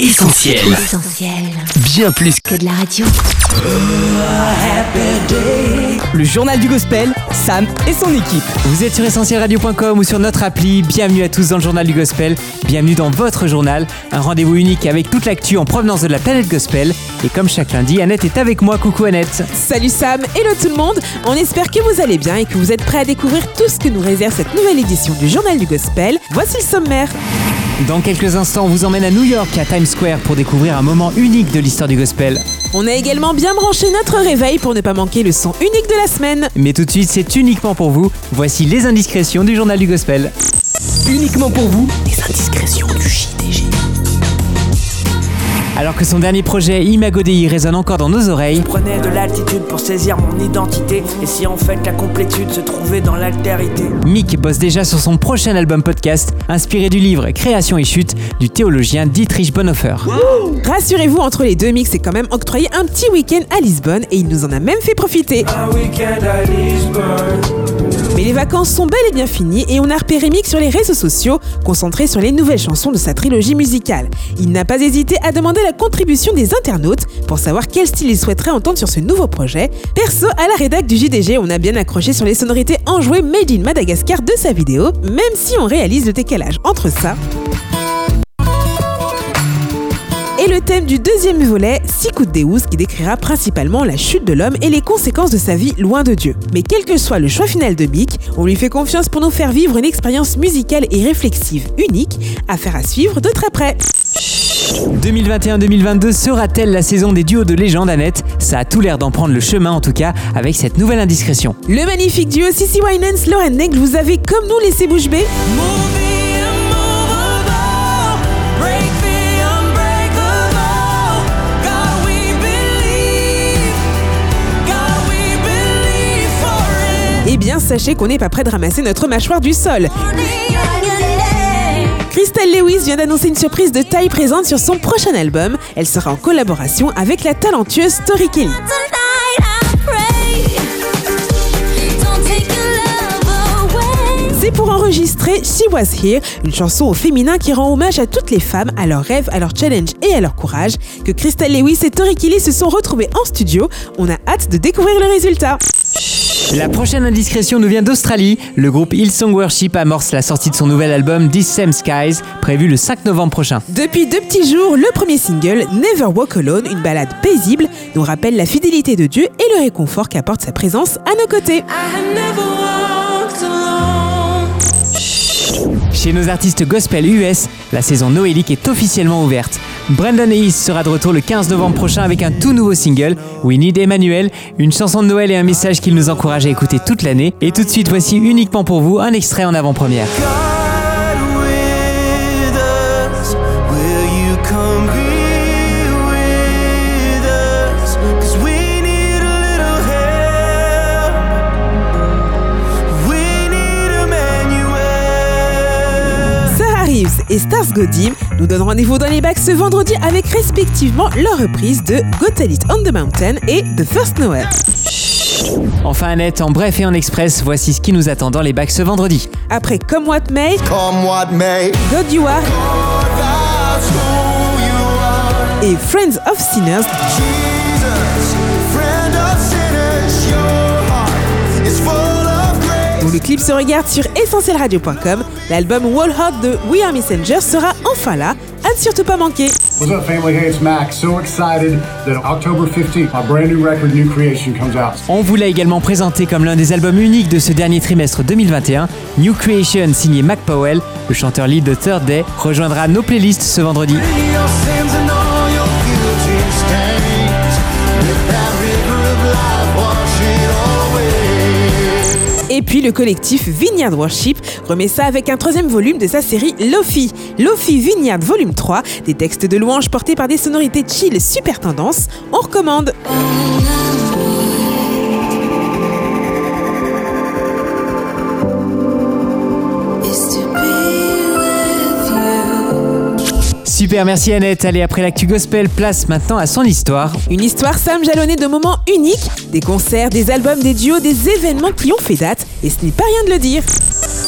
Essentiel. Essentiel. Bien plus Que de la radio. Le journal du gospel, Sam et son équipe. Vous êtes sur essentielradio.com ou sur notre appli. Bienvenue à tous dans le journal du gospel. Bienvenue dans votre journal. Un rendez-vous unique avec toute l'actu en provenance de la planète gospel. Et comme chaque lundi, Annette est avec moi. Coucou Annette. Salut Sam, hello tout le monde. On espère que vous allez bien et que vous êtes prêts à découvrir tout ce que nous réserve cette nouvelle édition du journal du gospel. Voici le sommaire. Dans quelques instants, on vous emmène à New York, à Times Square, pour découvrir un moment unique de l'histoire du gospel. On a également bien branché notre réveil pour ne pas manquer le son unique de la semaine. Mais tout de suite, c'est uniquement pour vous. Voici les indiscrétions du journal du gospel. Uniquement pour vous, les indiscrétions du JDG. Alors que son dernier projet, Imago Dei, résonne encore dans nos oreilles, Prenez de l'altitude pour saisir mon identité. Et si en fait la complétude se trouvait dans l'altérité? Mick bosse déjà sur son prochain album podcast, inspiré du livre Création et chute du théologien Dietrich Bonhoeffer. Rassurez-vous, entre les deux mix, c'est quand même octroyé un petit week-end à Lisbonne et il nous en a même fait profiter. Un week-end à Lisbonne. Mais les vacances sont bel et bien finies et on a repéré Mick sur les réseaux sociaux, concentré sur les nouvelles chansons de sa trilogie musicale. Il n'a pas hésité à demander la contribution des internautes pour savoir quel style il souhaiterait entendre sur ce nouveau projet. Perso, à la rédac du JDG, on a bien accroché sur les sonorités enjouées Made in Madagascar de sa vidéo, même si on réalise le décalage entre ça thème du deuxième volet, Sicut Deus, qui décrira principalement la chute de l'homme et les conséquences de sa vie loin de Dieu. Mais quel que soit le choix final de Mick, on lui fait confiance pour nous faire vivre une expérience musicale et réflexive unique, affaire à suivre de très près. 2021-2022 sera-t-elle la saison des duos de légende Annette? Ça a tout l'air d'en prendre le chemin en tout cas avec cette nouvelle indiscrétion. Le magnifique duo Sissy Winans, Lauren Negle vous avez comme nous laissé bouche bée. Eh bien, sachez qu'on n'est pas prêt de ramasser notre mâchoire du sol. Crystal Lewis vient d'annoncer une surprise de taille présente sur son prochain album. Elle sera en collaboration avec la talentueuse Tori Kelly. C'est pour enregistrer She Was Here, une chanson au féminin qui rend hommage à toutes les femmes, à leurs rêves, à leurs challenges et à leur courage, que Crystal Lewis et Tori Kelly se sont retrouvés en studio. On a hâte de découvrir le résultat. La prochaine indiscrétion nous vient d'Australie. Le groupe Hillsong Worship amorce la sortie de son nouvel album These Same Skies, prévu le 5 novembre prochain. Depuis deux petits jours, le premier single, Never Walk Alone, une balade paisible, nous rappelle la fidélité de Dieu et le réconfort qu'apporte sa présence à nos côtés. Chez nos artistes gospel US, la saison noélique est officiellement ouverte. Brandon Hayes sera de retour le 15 novembre prochain avec un tout nouveau single, We Need Emmanuel, une chanson de Noël et un message qu'il nous encourage à écouter toute l'année. Et tout de suite, voici uniquement pour vous un extrait en avant-première. Reeves et Stars Godim nous donnent rendez-vous dans les bacs ce vendredi avec respectivement leur reprise de Go Tell It on the Mountain et The First Noel. Enfin Annette, en bref et en express, voici ce qui nous attend dans les bacs ce vendredi. Après Come What May, Come what may, God You Are that's who you are. et Friends of Sinners, le clip se regarde sur essentielradio.com. L'album Wall de We Are Messenger sera enfin là, à ne surtout pas manquer. What's up, family? Hey, it's Max. So excited that October 15th, our brand new record, New Creation, comes out. On vous l'a également présenté comme l'un des albums uniques de ce dernier trimestre 2021. New Creation signé Mac Powell, le chanteur lead de Third Day, rejoindra nos playlists ce vendredi. Le collectif Vineyard Worship remet ça avec un troisième volume de sa série Lofi. Lofi Vineyard Volume 3, des textes de louanges portés par des sonorités chill super tendance. On recommande. Super, merci Annette. Allez, après l'actu gospel, place maintenant à son histoire. Une histoire Sam jalonnée de moments uniques, des concerts, des albums, des duos, des événements qui ont fait date, et ce n'est pas rien de le dire.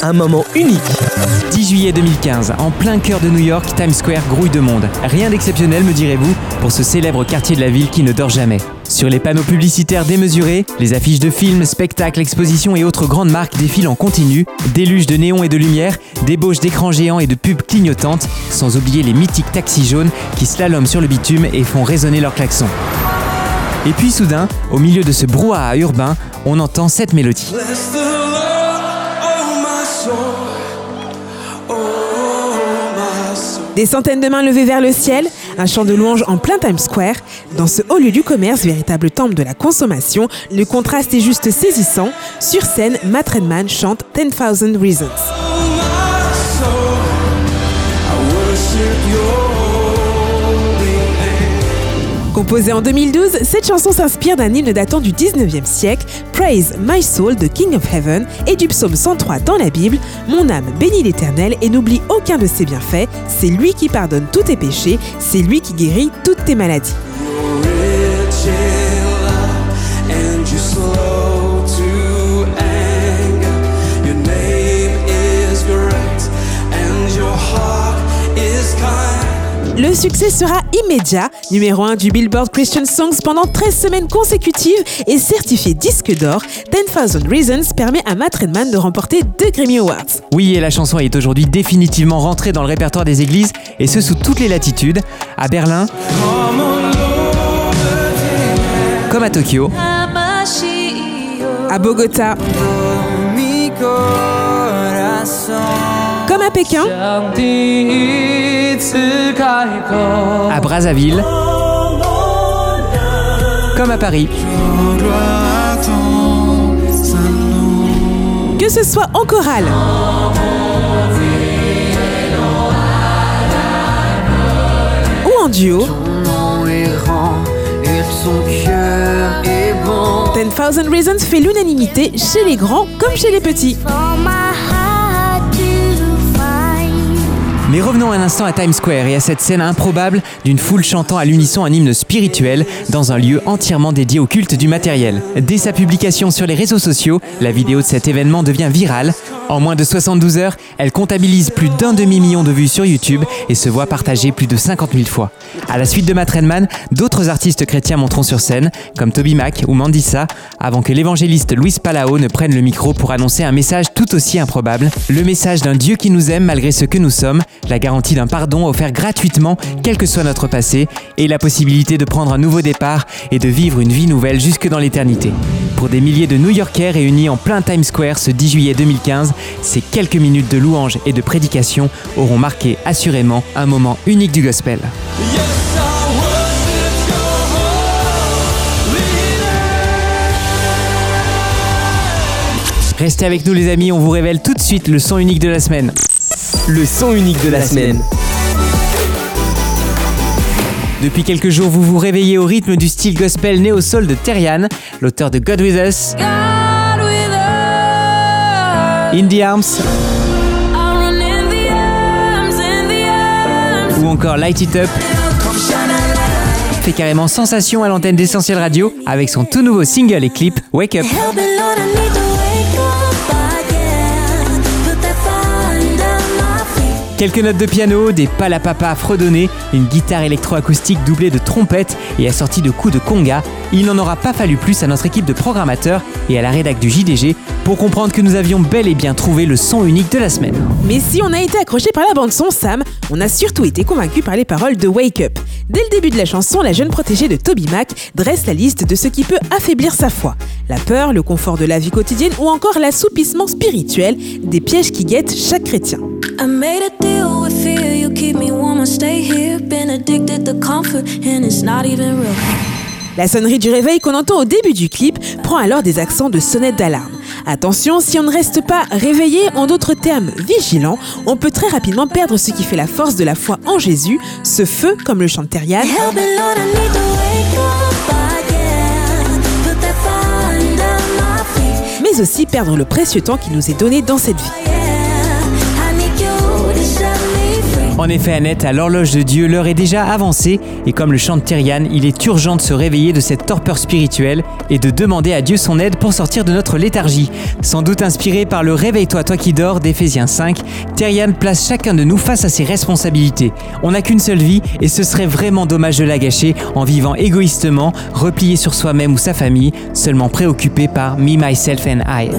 Un moment unique. 10 juillet 2015, en plein cœur de New York, Times Square grouille de monde. Rien d'exceptionnel, me direz-vous, pour ce célèbre quartier de la ville qui ne dort jamais. Sur les panneaux publicitaires démesurés, les affiches de films, spectacles, expositions et autres grandes marques défilent en continu, déluge de néons et de lumière, débauche d'écrans géants et de pubs clignotantes, sans oublier les mythiques taxis jaunes qui slaloment sur le bitume et font résonner leurs klaxons. Et puis soudain, au milieu de ce brouhaha urbain, on entend cette mélodie. Des centaines de mains levées vers le ciel, un chant de louange en plein Times Square. Dans ce haut lieu du commerce, véritable temple de la consommation, le contraste est juste saisissant. Sur scène, Matt Redman chante 10,000 Reasons. Composée en 2012, cette chanson s'inspire d'un hymne datant du 19e siècle, Praise My Soul de King of Heaven, et du psaume 103 dans la Bible, Mon âme bénit l'Éternel et n'oublie aucun de ses bienfaits, c'est lui qui pardonne tous tes péchés, c'est lui qui guérit toutes tes maladies. Le succès sera immédiat, numéro 1 du Billboard Christian Songs pendant 13 semaines consécutives et certifié disque d'or, 10,000 Reasons permet à Matt Redman de remporter deux Grammy Awards. Oui, et la chanson est aujourd'hui définitivement rentrée dans le répertoire des églises, et ce sous toutes les latitudes, à Berlin, comme à Tokyo, À Bogota, Pékin, à Brazzaville, comme à Paris. que ce soit en chorale, ou en duo, 10,000 Reasons fait l'unanimité chez les grands comme chez les petits. Mais revenons un instant à Times Square et à cette scène improbable d'une foule chantant à l'unisson un hymne spirituel dans un lieu entièrement dédié au culte du matériel. Dès sa publication sur les réseaux sociaux, la vidéo de cet événement devient virale. En moins de 72 heures, elle comptabilise plus d'un demi-million de vues sur YouTube et se voit partagée plus de 50 000 fois. À la suite de Matt Redman, d'autres artistes chrétiens monteront sur scène, comme Toby Mac ou Mandissa, avant que l'évangéliste Luis Palao ne prenne le micro pour annoncer un message tout aussi improbable, le message d'un Dieu qui nous aime malgré ce que nous sommes, la garantie d'un pardon offert gratuitement, quel que soit notre passé, et la possibilité de prendre un nouveau départ et de vivre une vie nouvelle jusque dans l'éternité. Pour des milliers de New-Yorkais réunis en plein Times Square ce 10 juillet 2015, ces quelques minutes de louange et de prédication auront marqué assurément un moment unique du gospel. Restez avec nous les amis, on vous révèle tout de suite le son unique de la semaine. Le son unique de la semaine. Depuis quelques jours, vous vous réveillez au rythme du style gospel néo-soul de Terrian, l'auteur de God With Us, In the Arms ou encore Light It Up. Fait carrément sensation à l'antenne d'Essentiel Radio avec son tout nouveau single et clip Wake Up. Quelques notes de piano, des palapapa fredonnés, une guitare électroacoustique doublée de trompettes et assortie de coups de conga, il n'en aura pas fallu plus à notre équipe de programmateurs et à la rédac du JDG pour comprendre que nous avions bel et bien trouvé le son unique de la semaine. Mais si on a été accroché par la bande-son, Sam, on a surtout été convaincu par les paroles de Wake Up. Dès le début de la chanson, la jeune protégée de Toby Mac dresse la liste de ce qui peut affaiblir sa foi. La peur, le confort de la vie quotidienne ou encore l'assoupissement spirituel, des pièges qui guettent chaque chrétien. I made a deal with fear. You keep me warm, I stay here. Been addicted to comfort, and it's not even real. La sonnerie du réveil qu'on entend au début du clip prend alors des accents de sonnette d'alarme. Attention, si on ne reste pas réveillé, en d'autres termes vigilant, on peut très rapidement perdre ce qui fait la force de la foi en Jésus, ce feu, comme le chante feet? mais aussi perdre le précieux temps qui nous est donné dans cette vie. En effet, Annette, à l'horloge de Dieu, l'heure est déjà avancée et comme le chante Tyrian, il est urgent de se réveiller de cette torpeur spirituelle et de demander à Dieu son aide pour sortir de notre léthargie. Sans doute inspiré par le Réveille-toi, toi qui dors d'Éphésiens 5, Tyrian place chacun de nous face à ses responsabilités. On n'a qu'une seule vie et ce serait vraiment dommage de la gâcher en vivant égoïstement, replié sur soi-même ou sa famille, seulement préoccupé par me, myself and I.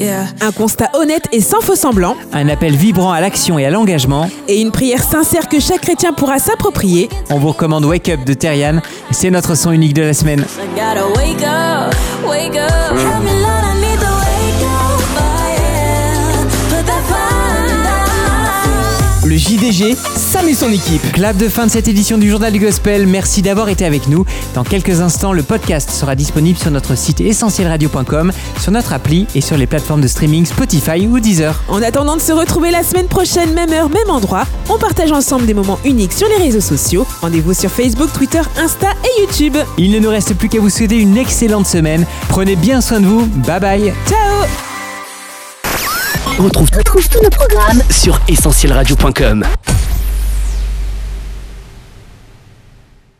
Yeah. Un constat honnête et sans faux semblant, Un appel vibrant à l'action et à l'engagement. et une prière sincère que chaque chrétien pourra s'approprier. On vous recommande Wake Up de Terrian. C'est notre son unique de la semaine. I JDG, Sam et son équipe. Clap de fin de cette édition du Journal du Gospel. Merci d'avoir été avec nous. Dans quelques instants, le podcast sera disponible sur notre site essentielradio.com, sur notre appli et sur les plateformes de streaming Spotify ou Deezer. En attendant de se retrouver la semaine prochaine, même heure, même endroit, on partage ensemble des moments uniques sur les réseaux sociaux. Rendez-vous sur Facebook, Twitter, Insta et YouTube. Il ne nous reste plus qu'à vous souhaiter une excellente semaine. Prenez bien soin de vous. Bye bye. Ciao Retrouve, Retrouve tous nos programmes sur essentielradio.com.